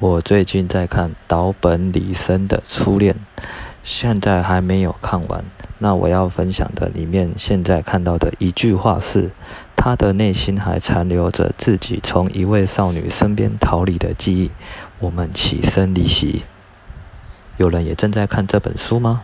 我最近在看岛本里生的初恋，现在还没有看完，那我要分享的里面，现在看到的一句话是，他的内心还残留着自己从一位少女身边逃离的记忆，我们起身离席。有人也正在看这本书吗？